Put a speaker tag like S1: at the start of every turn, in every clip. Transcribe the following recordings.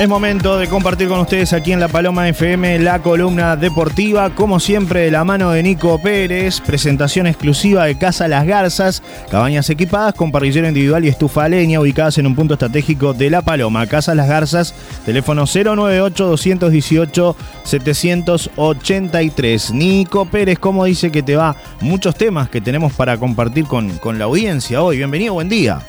S1: Es momento de compartir con ustedes aquí en La Paloma FM la columna deportiva, como siempre de la mano de Nico Pérez, presentación exclusiva de Casa Las Garzas, cabañas equipadas con parrillero individual y estufa leña ubicadas en un punto estratégico de La Paloma. Casa Las Garzas, teléfono 098-218-783. Nico Pérez, ¿cómo dice que te va? Muchos temas que tenemos para compartir con, con la audiencia hoy. Bienvenido, buen día.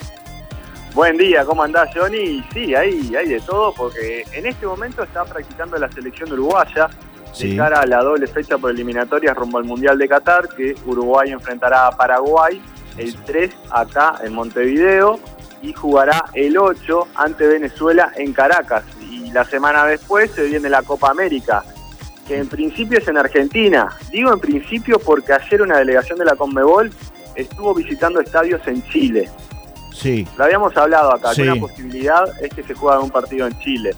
S2: Buen día, ¿cómo andás, Johnny? Sí, hay, hay de todo, porque en este momento está practicando la selección uruguaya de cara a la doble fecha por eliminatorias rumbo al Mundial de Qatar, que Uruguay enfrentará a Paraguay el 3 acá en Montevideo y jugará el 8 ante Venezuela en Caracas. Y la semana después se viene la Copa América, que en principio es en Argentina. Digo en principio porque ayer una delegación de la Conmebol estuvo visitando estadios en Chile.
S1: Sí.
S2: Lo habíamos hablado acá, que una posibilidad es que se juegue un partido en Chile.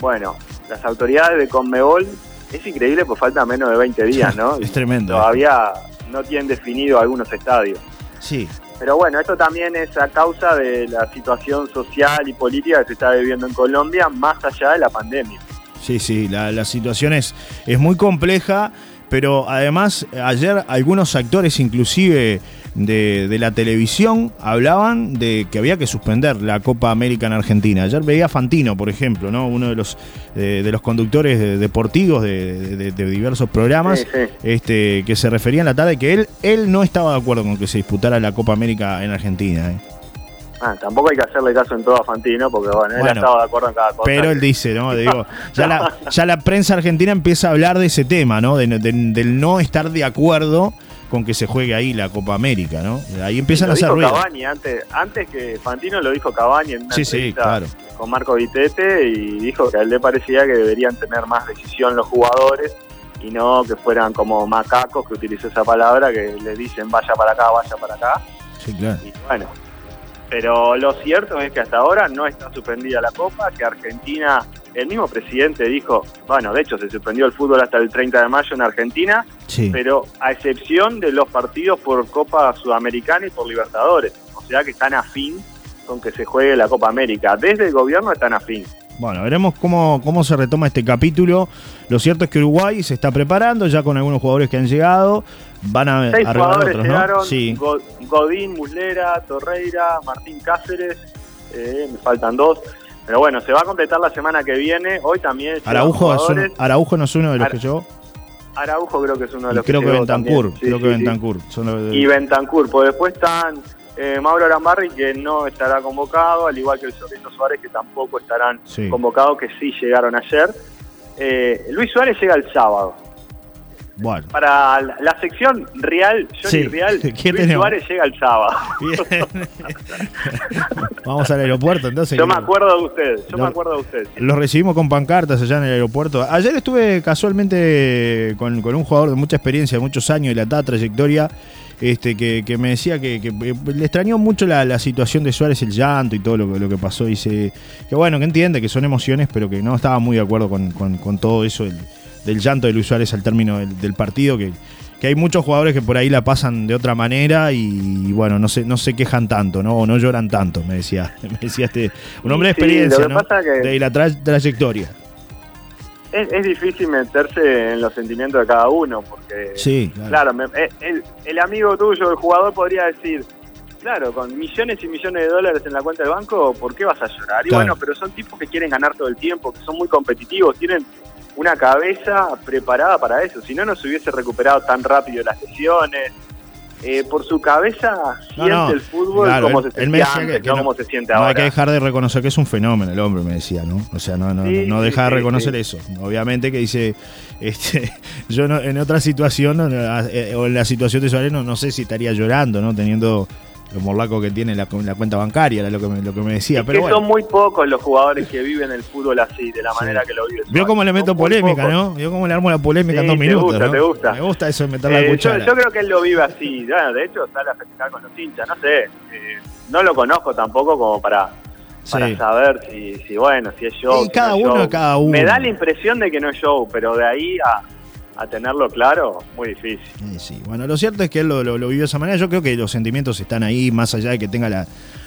S2: Bueno, las autoridades de Conmebol, es increíble, pues falta menos de 20 días, ¿no?
S1: es tremendo.
S2: Todavía no tienen definido algunos estadios.
S1: Sí.
S2: Pero bueno, esto también es a causa de la situación social y política que se está viviendo en Colombia, más allá de la pandemia.
S1: Sí, sí, la, la situación es, es muy compleja pero además ayer algunos actores inclusive de, la televisión hablaban de que había que suspender la Copa América en Argentina. Ayer veía a Fantino, por ejemplo, ¿no? uno de los, eh, de los conductores deportivos de, diversos programas, Este, que se refería en la tarde que él, él no estaba de acuerdo con que se disputara la Copa América en Argentina. ¿eh?
S2: Ah, tampoco hay que hacerle caso en todo a Fantino, porque bueno, él estaba de acuerdo en cada cosa.
S1: Pero él dice, ¿no? Digo, ya, la, ya la prensa argentina empieza a hablar de ese tema, ¿no? del no estar de acuerdo con que se juegue ahí la Copa América, ¿no? Ahí empiezan a hacer ruido.
S2: Cavani, antes, antes que Fantino lo dijo Cavani en una
S1: sí, sí, claro.
S2: con Marco Vitete y dijo que a él le parecía que deberían tener más decisión los jugadores y no que fueran como macacos, que utilizó esa palabra, que le dicen vaya para acá, vaya para acá.
S1: Sí, claro.
S2: Y bueno, pero lo cierto es que hasta ahora no está suspendida la Copa, que Argentina, el mismo presidente dijo, bueno, de hecho se suspendió el fútbol hasta el 30 de mayo en Argentina, pero a excepción de los partidos por Copa Sudamericana y por Libertadores, o sea que están a fin con que se juegue la Copa América. Desde el gobierno están a fin.
S1: Bueno, veremos cómo, cómo se retoma este capítulo. Lo cierto es que Uruguay se está preparando ya con algunos jugadores que han llegado. Van a
S2: Seis jugadores otros, llegaron, sí. Godín, Muslera, Torreira, Martín Cáceres, eh, me faltan dos. Pero bueno, se va a completar la semana que viene. Hoy también.
S1: Araujo, Araujo no es uno de los que llegó.
S2: Araujo creo que es uno de los
S1: que
S2: creo
S1: que Bentancur, creo que Bentancur.
S2: Y Bentancur, pues después están eh, Mauro Arambarri, que no estará convocado, al igual que el Zorrito Suárez, que tampoco estarán convocados, que sí llegaron ayer. Eh, Luis Suárez llega el sábado.
S1: Bueno.
S2: Para la sección real, Johnny Real, Luis Suárez llega el sábado.
S1: Vamos al aeropuerto entonces.
S2: Yo me acuerdo de ustedes, yo me acuerdo de ustedes.
S1: Los recibimos con pancartas allá en el aeropuerto. Ayer estuve casualmente con, con un jugador de mucha experiencia, de muchos años y la trayectoria este, que, me decía que, le extrañó mucho la, situación de Suárez, el llanto y todo lo, lo que pasó. Dice que bueno, que entiende que son emociones, pero que no estaba muy de acuerdo con, todo eso del, llanto de Luis Suárez al término del, partido, que, que, hay muchos jugadores que por ahí la pasan de otra manera y, bueno, no se, no se quejan tanto, ¿no? O no lloran tanto, me decía. Me decía este, un hombre de experiencia, De la trayectoria
S2: es, difícil meterse en los sentimientos de cada uno, porque,
S1: sí,
S2: claro, eh, el, amigo tuyo, el jugador, podría decir, claro, con millones y millones de dólares en la cuenta del banco, ¿por qué vas a llorar? Y bueno, pero son tipos que quieren ganar todo el tiempo, que son muy competitivos, tienen una cabeza preparada para eso, si no, no se hubiese recuperado tan rápido las lesiones eh, por su cabeza siente el fútbol como, se, siente antes, no, como se siente ahora.
S1: hay que dejar de reconocer que es un fenómeno el hombre, me decía, ¿no? O sea, no, no, no deja de reconocer eso. Obviamente que dice, este, yo no, en otra situación, eh, o en la situación de Suárez, no, no sé si estaría llorando, ¿no? Teniendo lo morlaco que tiene la, la cuenta bancaria, era lo que me, lo que me decía. pero
S2: son muy pocos los jugadores que viven el fútbol así, de la manera que lo viven.
S1: Vio cómo le meto polémica, ¿no? Vio cómo le armo la polémica en dos minutos.
S2: Gusta, te gusta.
S1: Me gusta eso de meter la eh, cuchara.
S2: Yo, creo que él lo vive así. de hecho, sale a festejar con los hinchas. No sé. Eh, no lo conozco tampoco como para para saber si, si, bueno, si es show.
S1: cada uno, cada uno.
S2: Me da la impresión de que no es show, pero de ahí a, a tenerlo claro, muy difícil.
S1: Sí, Bueno, lo cierto es que él lo, lo, vivió de esa manera. Yo creo que los sentimientos están ahí, más allá de que tenga la,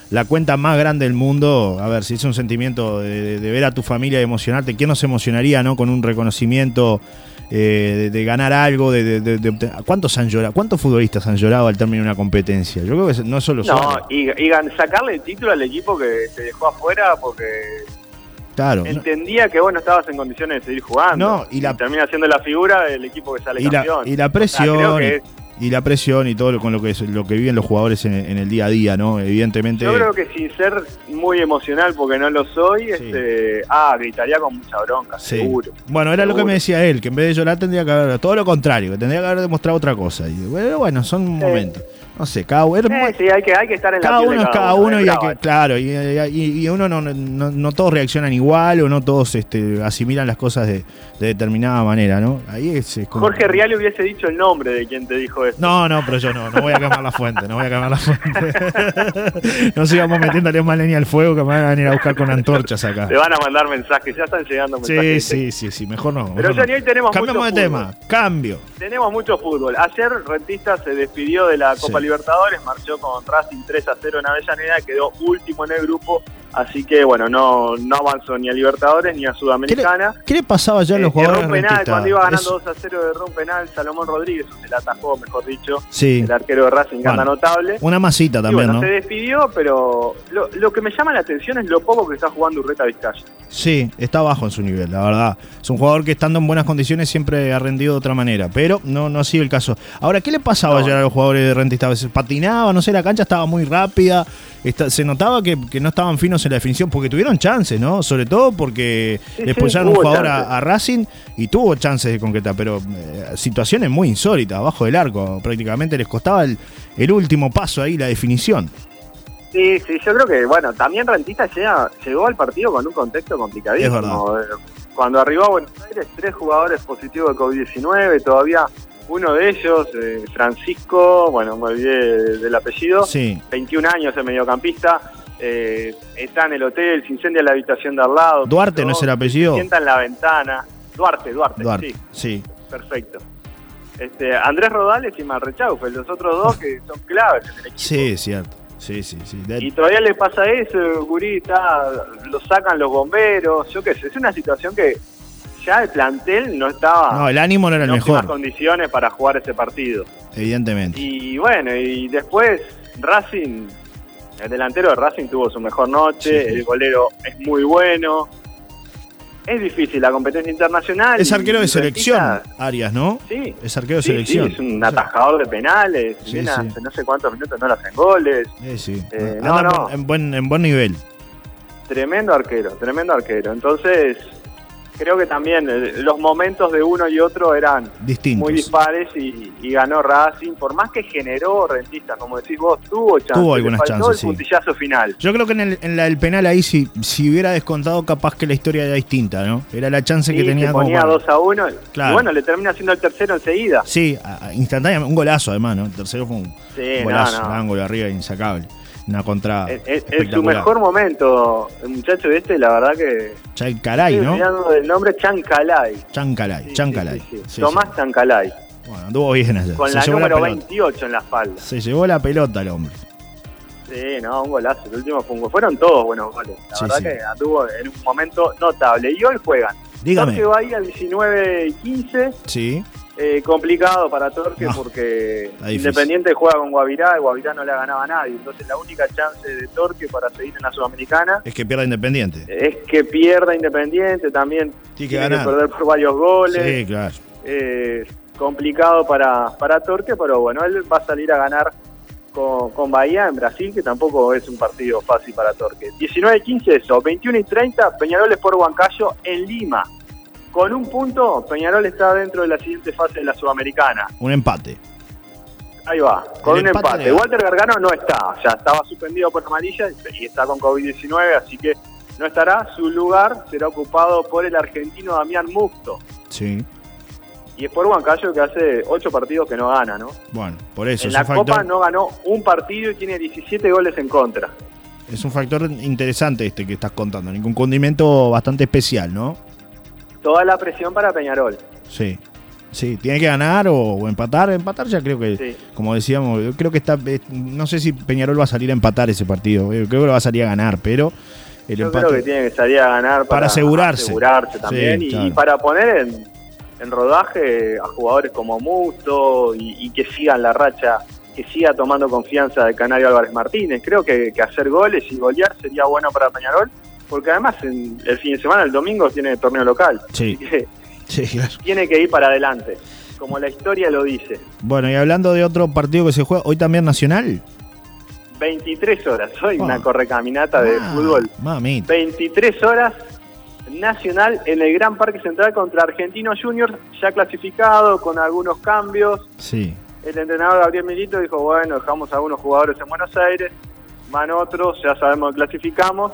S1: la cuenta más grande del mundo. A ver, si es un sentimiento de, ver a tu familia y emocionarte, ¿quién no se emocionaría no con un reconocimiento eh, de, ganar algo? De, ¿Cuántos han llorado? ¿Cuántos futbolistas han llorado al término de una competencia? Yo creo que no solo
S2: No, y, y, sacarle el título al equipo que te dejó afuera porque
S1: Claro.
S2: Entendía que vos no estabas en condiciones de seguir jugando.
S1: No, y, la...
S2: termina siendo la figura del equipo que sale
S1: y
S2: campeón.
S1: La, y la presión. Y la presión y todo lo, con lo que lo que viven los jugadores en, el día a día, ¿no? Evidentemente.
S2: Yo creo que sin ser muy emocional, porque no lo soy, este, ah, gritaría con mucha bronca, seguro.
S1: Bueno, era lo que me decía él, que en vez de llorar tendría que haber, todo lo contrario, que tendría que haber demostrado otra cosa. Y bueno, bueno son momentos. No sé, cada uno.
S2: sí, hay que, hay que estar en
S1: cada
S2: la
S1: uno es cada uno, y hay que, claro, y, y, uno no, no, no, todos reaccionan igual o no todos este, asimilan las cosas de, de determinada manera, ¿no? Ahí es,
S2: Jorge Rial hubiese dicho el nombre de quien te dijo esto.
S1: No, no, pero yo no, no voy a quemar la fuente, no voy a quemar la fuente. no sigamos metiéndole más leña al fuego que me van a venir a buscar con antorchas acá.
S2: Te van a mandar mensajes, ya están llegando mensajes.
S1: Sí, sí, sí, sí, mejor no.
S2: Pero
S1: ya
S2: hoy tenemos
S1: Cambiamos de tema, cambio.
S2: Tenemos mucho fútbol. Ayer Rentista se despidió de la Copa Libertadores, marchó con Racing 3 a 0 en Avellaneda, quedó último en el grupo, así que bueno, no, no avanzó ni a Libertadores ni a Sudamericana.
S1: ¿Qué le, pasaba ya a los eh, jugadores?
S2: penal, cuando iba ganando 2 a 0 de un penal, Salomón Rodríguez, se la atajó, mejor dicho, el arquero de Racing, anda notable.
S1: Una masita también,
S2: ¿no? Se despidió, pero lo, lo, que me llama la atención es lo poco que está jugando Urreta Vizcaya.
S1: Sí, está bajo en su nivel, la verdad. Es un jugador que estando en buenas condiciones siempre ha rendido de otra manera, pero no, no ha sido el caso. Ahora, ¿qué le pasaba ayer a los jugadores de Rentista? Patinaba, no sé, la cancha estaba muy rápida, se notaba que, no estaban finos en la definición, porque tuvieron chances, ¿no? Sobre todo porque después ya un jugador a, Racing y tuvo chances de concretar, pero eh, situaciones muy insólitas, abajo del arco, prácticamente les costaba el, el último paso ahí, la definición.
S2: Sí, sí, yo creo que, bueno, también Rentista llegó al partido con un contexto complicadísimo. Eh, cuando arribó a Buenos Aires, tres jugadores positivos de COVID-19, todavía uno de ellos, eh, Francisco, bueno, me olvidé del apellido, 21 años de mediocampista, eh, está en el hotel, se incendia la habitación de al lado.
S1: Duarte no es el apellido.
S2: Se sienta en la ventana. Duarte, Duarte,
S1: Duarte
S2: sí.
S1: sí.
S2: Perfecto. Este, Andrés Rodales y Marrechaufe, los otros dos que son claves en el equipo.
S1: Sí, cierto. Sí, sí, sí.
S2: Y todavía le pasa eso, Gurí, lo sacan los bomberos, yo qué sé, es una situación que ya el plantel no estaba...
S1: No, el ánimo no era el en mejor.
S2: condiciones para jugar ese partido.
S1: Evidentemente.
S2: Y bueno, y después Racing, el delantero de Racing tuvo su mejor noche, el golero es muy bueno, es difícil la competencia internacional.
S1: Es arquero de selección, Arias, ¿no?
S2: Sí.
S1: Es arquero de selección.
S2: es un atajador de penales. no sé cuántos minutos no lo hacen goles.
S1: Sí, sí. Eh, no, no. En buen, en buen nivel.
S2: Tremendo arquero, tremendo arquero. Entonces, creo que también eh, los momentos de uno y otro eran
S1: Distintos.
S2: muy dispares y, ganó Racing, por más que generó Rentista, como decís vos, tuvo chances.
S1: Tuvo algunas chances,
S2: el puntillazo final.
S1: Yo creo que en el, en la, el penal ahí, si, si hubiera descontado, capaz que la historia era distinta, ¿no? Era la chance que tenía. Se
S2: ponía 2 a 1 claro. y bueno, le termina haciendo el tercero enseguida.
S1: Sí, instantáneamente, un golazo además, ¿no? El tercero fue un golazo, un ángulo arriba insacable una contra.
S2: Es, su mejor momento, el muchacho este, la verdad que.
S1: Chancalay, ¿no?
S2: el nombre Chancalay.
S1: Chancalay, Chancalay.
S2: Tomás Chancalay.
S1: Bueno, anduvo bien allá.
S2: Con la número 28 en la espalda.
S1: Se llevó la pelota el hombre.
S2: Sí, no, un golazo. El último fue un Fueron todos buenos goles. La verdad que anduvo en un momento notable. Y hoy juegan.
S1: Dígame.
S2: va Bahía 19 y 15.
S1: Sí.
S2: Eh, complicado para Torque porque Independiente juega con Guavirá y Guavirá no le ha ganado a nadie. Entonces la única chance de Torque para seguir en la Sudamericana
S1: es que pierda Independiente.
S2: Es que pierda Independiente también. Tiene que, perder por varios goles.
S1: Sí, claro.
S2: Eh, complicado para, para Torque, pero bueno, él va a salir a ganar con, con Bahía en Brasil, que tampoco es un partido fácil para Torque. 19 y 15 eso, 21 y 30 Peñarol por Huancayo en Lima. Con un punto, Peñarol está dentro de la siguiente fase de la Sudamericana.
S1: Un empate.
S2: Ahí va, con un empate. Walter Gargano no está, ya estaba suspendido por amarilla y está con COVID-19, así que no estará. Su lugar será ocupado por el argentino Damián Musto.
S1: Sí.
S2: Y es por Huancayo que hace ocho partidos que no gana, ¿no?
S1: Bueno, por eso.
S2: En la Copa no ganó un partido y tiene 17 goles en contra.
S1: Es un factor interesante este que estás contando, ningún condimento bastante especial, ¿no?
S2: Toda la presión para Peñarol.
S1: Sí. Sí, tiene que ganar o, empatar. Empatar ya creo que, como decíamos, yo creo que está. Eh, no sé si Peñarol va a salir a empatar ese partido. Yo creo que lo va a salir a ganar, pero.
S2: El yo creo que tiene que salir a ganar
S1: para, asegurarse.
S2: asegurarse también y, para poner en, rodaje a jugadores como Musto y, que sigan la racha, que siga tomando confianza de Canario Álvarez Martínez. Creo que, hacer goles y golear sería bueno para Peñarol, porque además en, el fin de semana, el domingo, tiene torneo local.
S1: Sí.
S2: Tiene que ir para adelante, como la historia lo dice.
S1: Bueno, y hablando de otro partido que se juega, hoy también Nacional.
S2: 23 horas, hoy una correcaminata de ah, fútbol.
S1: Mami.
S2: 23 horas Nacional en el Gran Parque Central contra Argentinos Juniors, ya clasificado con algunos cambios.
S1: Sí.
S2: El entrenador Gabriel Milito dijo, bueno, dejamos a algunos jugadores en Buenos Aires, van otros, ya sabemos que clasificamos.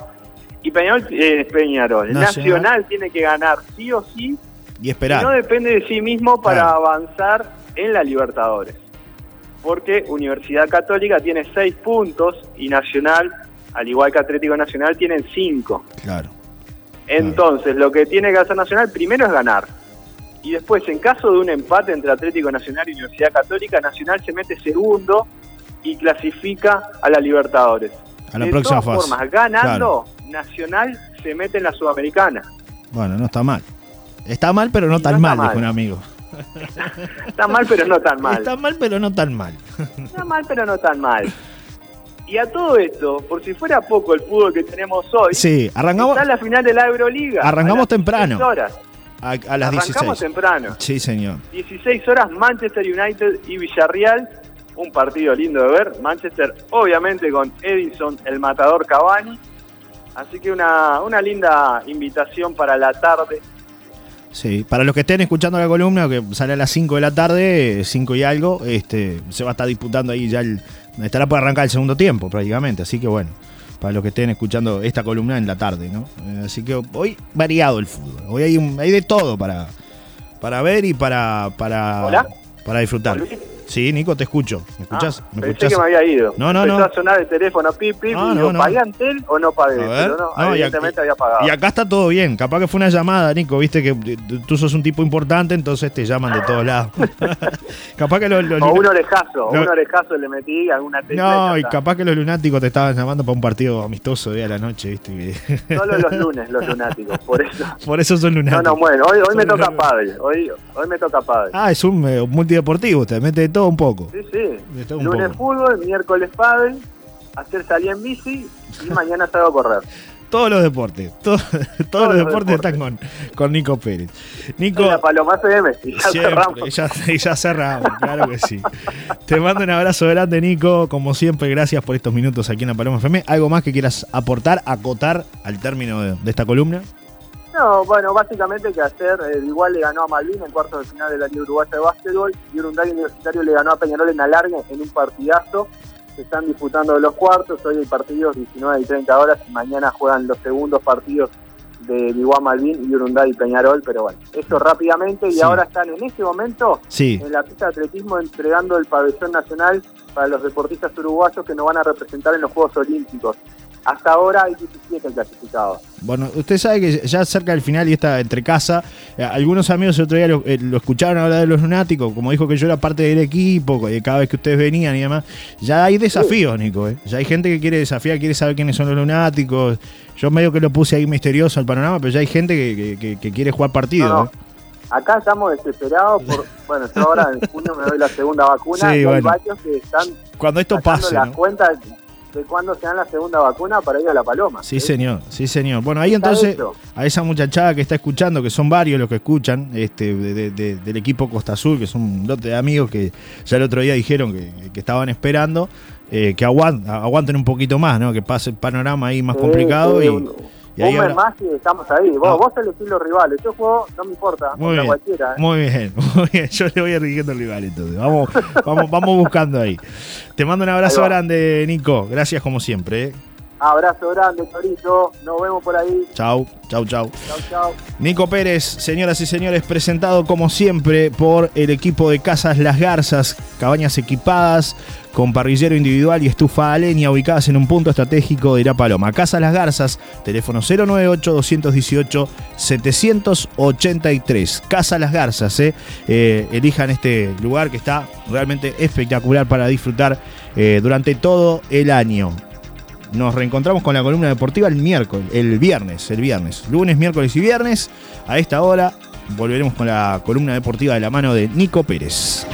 S2: Y Peñarol, eh, Peñarol. Nacional. tiene que ganar sí o sí
S1: y esperar.
S2: no depende de sí mismo para avanzar en la Libertadores. Porque Universidad Católica tiene seis puntos y Nacional, al igual que Atlético Nacional, tienen cinco.
S1: Claro.
S2: Entonces, lo que tiene que hacer Nacional primero es ganar. Y después, en caso de un empate entre Atlético Nacional y Universidad Católica, Nacional se mete segundo y clasifica a la Libertadores.
S1: A la de próxima todas
S2: formas, ganando, Nacional se mete en la Sudamericana.
S1: Bueno, no está mal. Está mal, pero no tan mal, dijo un amigo.
S2: Está mal, pero no tan mal.
S1: Está mal, pero no tan mal.
S2: Está mal, pero no tan mal. Y a todo esto, por si fuera poco el fútbol que tenemos hoy,
S1: sí, arrancamos,
S2: está la final de la Euroliga.
S1: Arrancamos temprano.
S2: Horas.
S1: A, a, las
S2: Arrancamos temprano.
S1: Sí, señor.
S2: 16 horas, Manchester United y Villarreal. Un partido lindo de ver. Manchester, obviamente, con Edison, el matador Cavani. Así que una, una linda invitación para la tarde
S1: Sí, para los que estén escuchando la columna, que sale a las 5 de la tarde, 5 y algo, este, se va a estar disputando ahí ya el. Estará por arrancar el segundo tiempo prácticamente, así que bueno, para los que estén escuchando esta columna en la tarde, ¿no? Eh, así que hoy variado el fútbol, hoy hay, hay de todo para, para ver y para, para, para disfrutar. Sí, Nico, te escucho. ¿Me escuchás?
S2: ¿Me pensé que me había ido.
S1: No, no, Empezó
S2: no. a sonar el teléfono, pip, pip, no, no, ¿pagué Antel o no pagué? Pero no, evidentemente había pagado.
S1: Y acá está todo bien. Capaz que fue una llamada, Nico. Viste que tú sos un tipo importante, entonces te llaman de todos lados.
S2: capaz que los, o un orejazo, un orejazo le metí alguna
S1: No, y capaz que los lunáticos te estaban llamando para un partido amistoso de a la noche, ¿viste?
S2: Solo los lunes, los lunáticos, por eso.
S1: Por eso son lunáticos.
S2: No, no, bueno, hoy, hoy me toca padre. Hoy, hoy me toca padre.
S1: Ah, es un eh, multideportivo, te mete de todo un poco.
S2: Sí, sí. Lunes fútbol, miércoles padre, hacer salir en bici y mañana salgo a correr.
S1: Todos los deportes, todos, los, deportes, están con, con, Nico Pérez. Nico.
S2: La Paloma y ya cerramos.
S1: Y ya, cerramos, claro que sí. Te mando un abrazo grande, Nico. Como siempre, gracias por estos minutos aquí en la Paloma FM. ¿Algo más que quieras aportar, acotar al término de, esta columna?
S2: No, bueno, básicamente que ayer eh, igual le ganó a Malvin en cuartos de final de la Liga Uruguaya de Básquetbol y Urunday Universitario le ganó a Peñarol en alargue en un partidazo. Se están disputando los cuartos, hoy hay partidos 19 y 30 horas y mañana juegan los segundos partidos de Iguá Malvin y Urunday y Peñarol, pero bueno, eso rápidamente y ahora están en este momento en la pista de atletismo entregando el pabellón nacional para los deportistas uruguayos que nos van a representar en los Juegos Olímpicos. Hasta ahora hay 17 clasificados.
S1: Bueno, usted sabe que ya cerca del final y está entre casa, eh, algunos amigos el otro día lo, eh, escucharon hablar de los lunáticos, como dijo que yo era parte del equipo, cada vez que ustedes venían y demás. Ya hay desafíos, Nico. Eh. Ya hay gente que quiere desafiar, quiere saber quiénes son los lunáticos. Yo medio que lo puse ahí misterioso al panorama, pero ya hay gente que, quiere jugar partidos.
S2: Acá estamos desesperados por. Bueno, yo ahora en junio me doy la segunda vacuna y hay varios que están.
S1: Cuando esto pase.
S2: las cuentas de cuándo se dan la segunda vacuna para ir a La Paloma.
S1: Sí, señor, sí, señor. Bueno, ahí entonces, a esa muchachada que está escuchando, que son varios los que escuchan, este, del equipo Costa Azul, que son un lote de amigos que ya el otro día dijeron que, estaban esperando, eh, que aguanten, un poquito más, ¿no? Que pase el panorama ahí más complicado y
S2: un mes más y estamos ahí. Vos, ah. vos elegís los rivales. Yo juego, no me importa,
S1: muy bien,
S2: cualquiera. ¿eh?
S1: Muy bien, muy bien. Yo le voy eligiendo el rival entonces. Vamos, vamos, vamos buscando ahí. Te mando un abrazo grande, Nico. Gracias como siempre. ¿eh?
S2: Abrazo grande, Torito. Nos vemos por ahí.
S1: Chau, chau, chau. Chau, chau. Nico Pérez, señoras y señores, presentado como siempre por el equipo de Casas Las Garzas, cabañas equipadas con parrillero individual y estufa a leña ubicadas en un punto estratégico de Irapaloma. Casas Las Garzas, teléfono 098-218-783. Casa Las Garzas, eh. Eh, elijan este lugar que está realmente espectacular para disfrutar eh, durante todo el año. Nos reencontramos con la columna deportiva el miércoles, el viernes, el viernes. Lunes, miércoles y viernes. A esta hora volveremos con la columna deportiva de la mano de Nico Pérez.